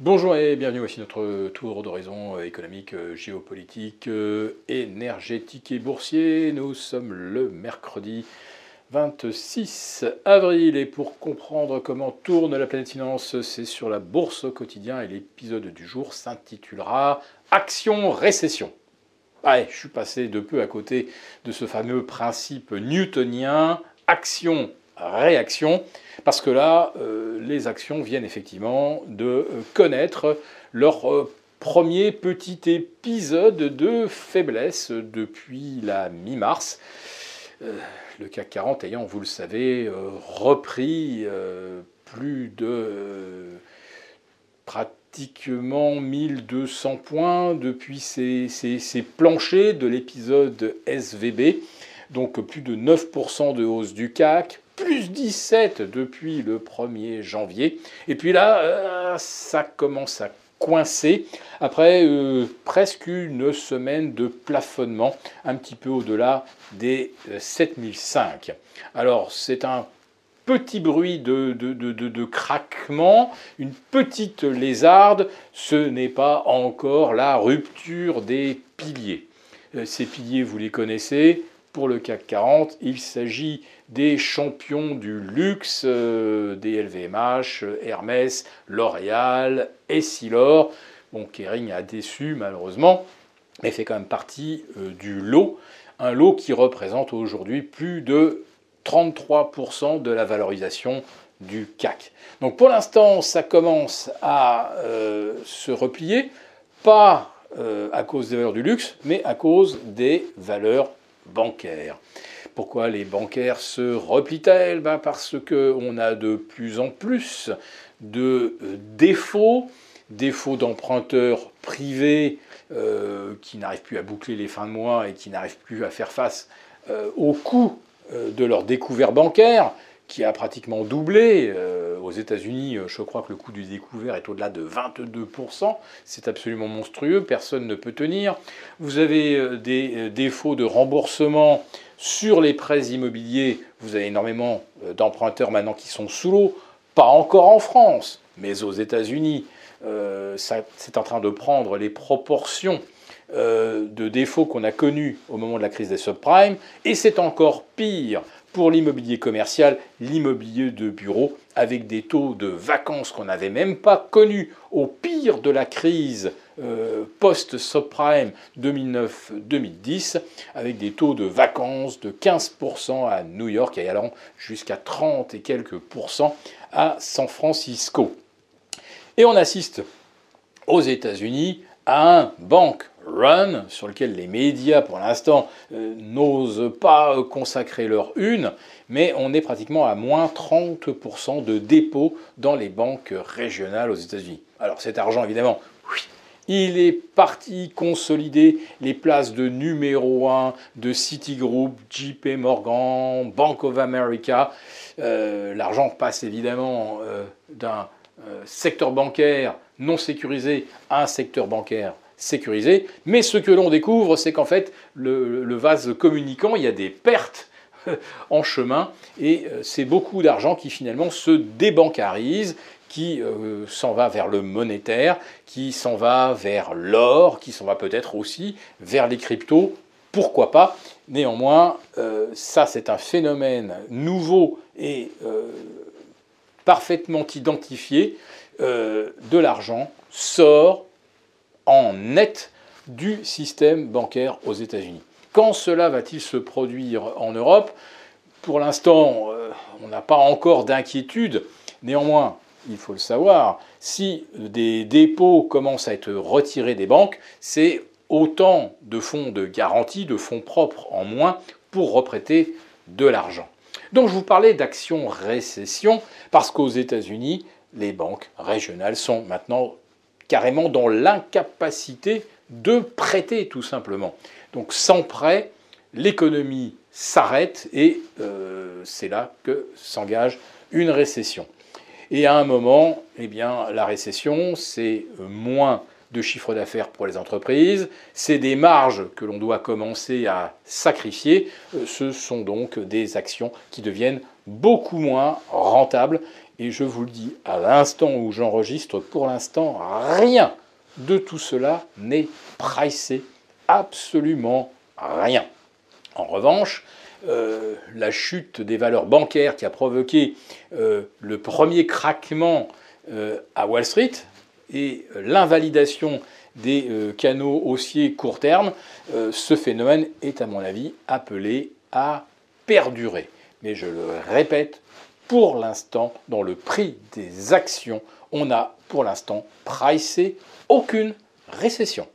Bonjour et bienvenue, voici notre tour d'horizon euh, économique, euh, géopolitique, euh, énergétique et boursier. Nous sommes le mercredi 26 avril et pour comprendre comment tourne la planète finance, c'est sur la bourse au quotidien et l'épisode du jour s'intitulera Action récession. Allez, je suis passé de peu à côté de ce fameux principe newtonien action réaction, parce que là, euh, les actions viennent effectivement de euh, connaître leur euh, premier petit épisode de faiblesse depuis la mi-mars. le CAC 40 ayant, vous le savez, repris plus de pratiquement 1200 points depuis ces, ces planchers de l'épisode SVB. Donc plus de 9% de hausse du CAC, plus 17 depuis le 1er janvier. Et puis là, euh, ça commence à coincer après euh, presque une semaine de plafonnement, un petit peu au-delà des 7005. Euh, Alors c'est un petit bruit de, de, de, craquement, une petite lézarde, ce n'est pas encore la rupture des piliers. Ces piliers, vous les connaissez, pour le CAC 40, il s'agit des champions du luxe, euh, des LVMH, Hermès, L'Oréal, Essilor. Bon, Kering a déçu malheureusement, mais fait quand même partie euh, du lot. Un lot qui représente aujourd'hui plus de 33% de la valorisation du CAC. Donc pour l'instant, ça commence à euh, se replier, pas à cause des valeurs du luxe, mais à cause des valeurs bancaires. Pourquoi les bancaires se replient-elles? Ben Parce qu'on a de plus en plus de euh, défauts, défauts d'emprunteurs privés euh, qui n'arrivent plus à boucler les fins de mois et qui n'arrivent plus à faire face euh, au coût de leur découvert bancaire, qui a pratiquement doublé. Aux États-Unis, je crois que le coût du découvert est au-delà de 22%. C'est absolument monstrueux, personne ne peut tenir. Vous avez des défauts de remboursement sur les prêts immobiliers, vous avez énormément euh, d'emprunteurs maintenant qui sont sous l'eau, pas encore en France, mais aux États-Unis. Euh, c'est en train de prendre les proportions euh, de défauts qu'on a connus au moment de la crise des subprimes, et c'est encore pire pour l'immobilier commercial, l'immobilier de bureau, avec des taux de vacances qu'on n'avait même pas connus au pire de la crise euh, post-subprime 2009-2010, avec des taux de vacances de 15% à New York et allant jusqu'à 30 et quelques pourcents à San Francisco. Et on assiste aux États-Unis à un bank run sur lequel les médias pour l'instant euh, n'osent pas consacrer leur une, mais on est pratiquement à moins 30% de dépôts dans les banques régionales aux États-Unis. Alors cet argent évidemment il est parti consolider les places de numéro 1 de Citigroup, JP Morgan, Bank of America. Euh, l'argent passe évidemment euh, d'un secteur bancaire non sécurisé à un secteur bancaire sécurisé. Mais ce que l'on découvre, c'est qu'en fait, le, vase communicant, il y a des pertes en chemin et c'est beaucoup d'argent qui finalement se débancarise, qui euh, s'en va vers le monétaire, qui s'en va vers l'or, qui s'en va peut-être aussi vers les cryptos, pourquoi pas? Néanmoins, euh, ça c'est un phénomène nouveau et euh, parfaitement identifié. de l'argent sort en net du système bancaire aux États-Unis. Quand cela va-t-il se produire en Europe? Pour l'instant, on n'a pas encore d'inquiétude. Néanmoins, il faut le savoir, si des dépôts commencent à être retirés des banques, c'est autant de fonds de garantie, de fonds propres en moins pour reprêter de l'argent. Donc je vous parlais d'action récession parce qu'aux États-Unis, les banques régionales sont maintenant carrément dans l'incapacité de prêter tout simplement. Donc sans prêt, l'économie s'arrête et euh, c'est là que s'engage une récession. Et à un moment, eh bien, la récession, c'est moins de chiffre d'affaires pour les entreprises, c'est des marges que l'on doit commencer à sacrifier, euh, ce sont donc des actions qui deviennent beaucoup moins rentables Et je vous le dis, à l'instant où j'enregistre, pour l'instant, rien de tout cela n'est pricé. Absolument rien. En revanche, euh, la chute des valeurs bancaires qui a provoqué euh, le premier craquement euh, à Wall Street et l'invalidation des canaux haussiers court terme, ce phénomène est à mon avis appelé à perdurer. Mais je le répète, pour l'instant, dans le prix des actions, on n'a pour l'instant pricé aucune récession.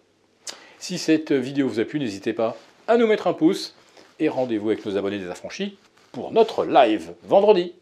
Si cette vidéo vous a plu, n'hésitez pas à nous mettre un pouce et rendez-vous avec nos abonnés des affranchis pour notre live vendredi.